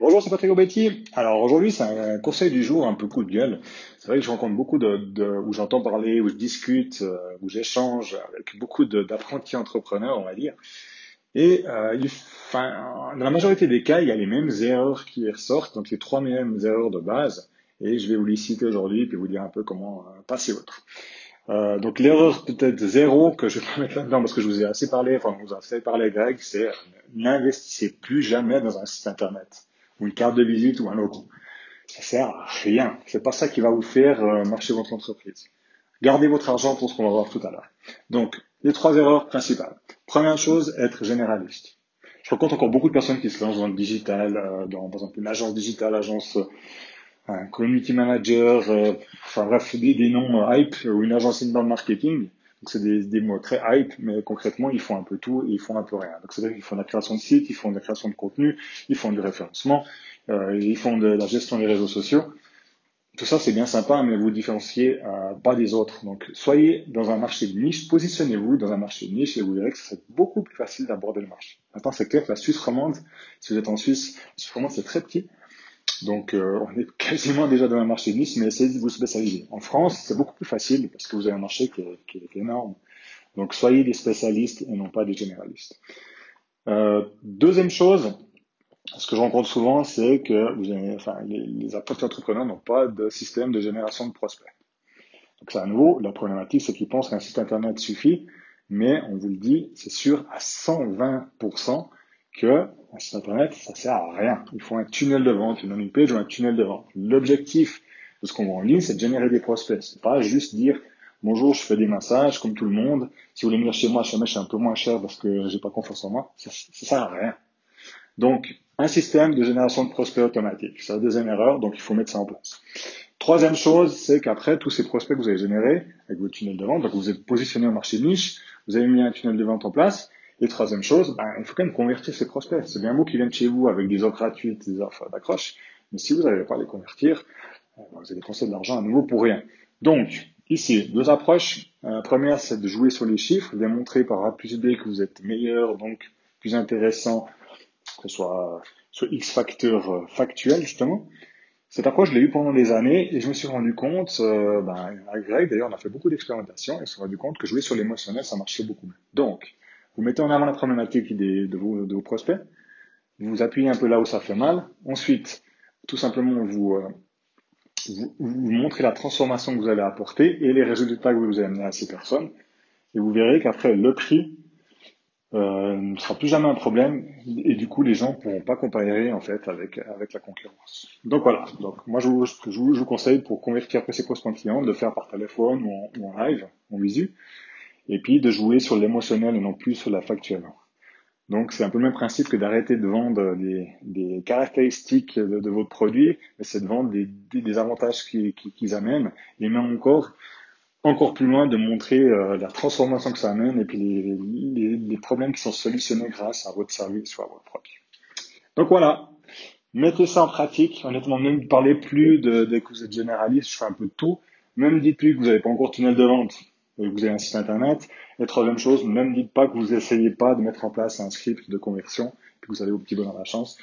Bonjour, c'est Patrick Obetti. Alors aujourd'hui, c'est un conseil du jour un peu coup de gueule. C'est vrai que je rencontre beaucoup de, où j'entends parler, où je discute, euh, où j'échange avec beaucoup d'apprentis entrepreneurs, on va dire. Et euh, il, enfin, dans la majorité des cas, il y a les mêmes erreurs qui ressortent, donc les trois mêmes erreurs de base. Et je vais vous les citer aujourd'hui, puis vous dire un peu comment euh, passer autre. Euh, donc l'erreur peut-être zéro que je vais mettre là-dedans parce que je vous ai assez parlé, enfin vous avez assez parlé Greg, c'est n'investissez plus jamais dans un site internet ou une carte de visite ou un logo. Ça sert à rien. C'est pas ça qui va vous faire euh, marcher votre entreprise. Gardez votre argent pour ce qu'on va voir tout à l'heure. Donc les trois erreurs principales. Première chose, être généraliste. Je rencontre encore beaucoup de personnes qui se lancent dans le digital, euh, dans par exemple une agence digitale, agence un community manager, euh, enfin bref, des, noms euh, hype ou une agence inbound marketing. Donc c'est des, mots très hype, mais concrètement ils font un peu tout et ils font un peu rien. Donc c'est vrai qu'ils font de la création de sites, ils font de la création de contenu, ils font du référencement, euh, ils font de la gestion des réseaux sociaux. Tout ça c'est bien sympa, mais vous différenciez euh, pas des autres. Donc soyez dans un marché de niche, positionnez-vous dans un marché de niche et vous verrez que c'est beaucoup plus facile d'aborder le marché. Maintenant c'est clair que la Suisse romande, si vous êtes en Suisse, la Suisse romande c'est très petit. Donc, euh, on est quasiment déjà dans un marché de niche, mais essayez de vous spécialiser. En France, c'est beaucoup plus facile parce que vous avez un marché qui est, énorme. Donc, soyez des spécialistes et non pas des généralistes. Euh, deuxième chose, ce que je rencontre souvent, c'est que vous avez, enfin, les, les entrepreneurs n'ont pas de système de génération de prospects. Donc, c'est à nouveau, la problématique, c'est qu'ils pensent qu'un site internet suffit, mais on vous le dit, c'est sûr à 120% que un site internet, ça sert à rien. Il faut un tunnel de vente, une landing page ou un tunnel de vente. L'objectif de ce qu'on vend en ligne, c'est de générer des prospects. C'est pas juste dire bonjour, je fais des massages comme tout le monde. Si vous voulez venir chez moi, chez moi, je suis un peu moins cher parce que j'ai pas confiance en moi. Ça, ça sert à rien. Donc, un système de génération de prospects automatique. C'est la deuxième erreur, donc il faut mettre ça en place. Troisième chose, c'est qu'après, tous ces prospects que vous avez générés avec votre tunnel de vente, donc vous êtes positionné au marché niche, vous avez mis un tunnel de vente en place, et troisième chose, ben, il faut quand même convertir ces prospects. C'est bien beau qu'ils viennent chez vous avec des offres gratuites, des offres d'accroche, mais si vous n'arrivez pas à les convertir, ben, vous allez dépenser de l'argent à nouveau pour rien. Donc, ici, deux approches. La euh, première, c'est de jouer sur les chiffres, démontrer par A plus B que vous êtes meilleur, donc plus intéressant, que ce soit sur X facteurs euh, factuels, justement. Cette approche, je l'ai eu pendant des années et je me suis rendu compte, euh, ben, Greg, d'ailleurs, on a fait beaucoup d'expérimentation et on s'est rendu compte que jouer sur l'émotionnel, ça marchait beaucoup mieux. Donc, vous mettez en avant la problématique de, vos, prospects. Vous appuyez un peu là où ça fait mal. Ensuite, tout simplement, vous, euh, vous, montrez la transformation que vous allez apporter et les résultats que vous allez amener à ces personnes. Et vous verrez qu'après, le prix euh, ne sera plus jamais un problème et du coup, les gens ne pourront pas comparer en fait avec, avec la concurrence. Donc voilà. Donc moi, je vous, je vous, conseille pour convertir ces prospects clients de le faire par téléphone ou en live, en visu et puis de jouer sur l'émotionnel et non plus sur la factuelle. Donc c'est un peu le même principe que d'arrêter de vendre des, caractéristiques de, de, votre produit, mais c'est de vendre des, avantages qu'ils qui, amènent, et même encore, encore plus loin, de montrer euh, la transformation que ça amène et puis les, problèmes qui sont solutionnés grâce à votre service ou à votre produit. Donc voilà, mettez ça en pratique. Honnêtement, ne parlez plus de, de que vous êtes généraliste, je fais un peu de tout. Même dites plus que vous n'avez pas encore tunnel de vente vous avez un site internet. Et troisième chose, ne me dites pas que vous essayez pas de mettre en place un script de conversion, que vous avez au petit bonheur la chance.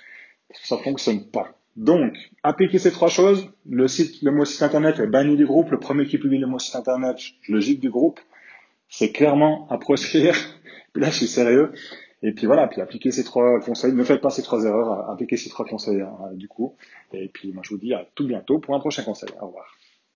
Ça fonctionne pas. Donc, appliquez ces trois choses. Le site, le mot site internet est banni du groupe. Le premier qui publie le mot site internet, je le gicle du groupe. C'est clairement à proscrire. Puis là, je suis sérieux. Et puis voilà, puis appliquez ces trois conseils. Ne faites pas ces trois erreurs. Appliquez ces trois conseils euh, du coup. Et puis moi, je vous dis à tout bientôt pour un prochain conseil. Au revoir.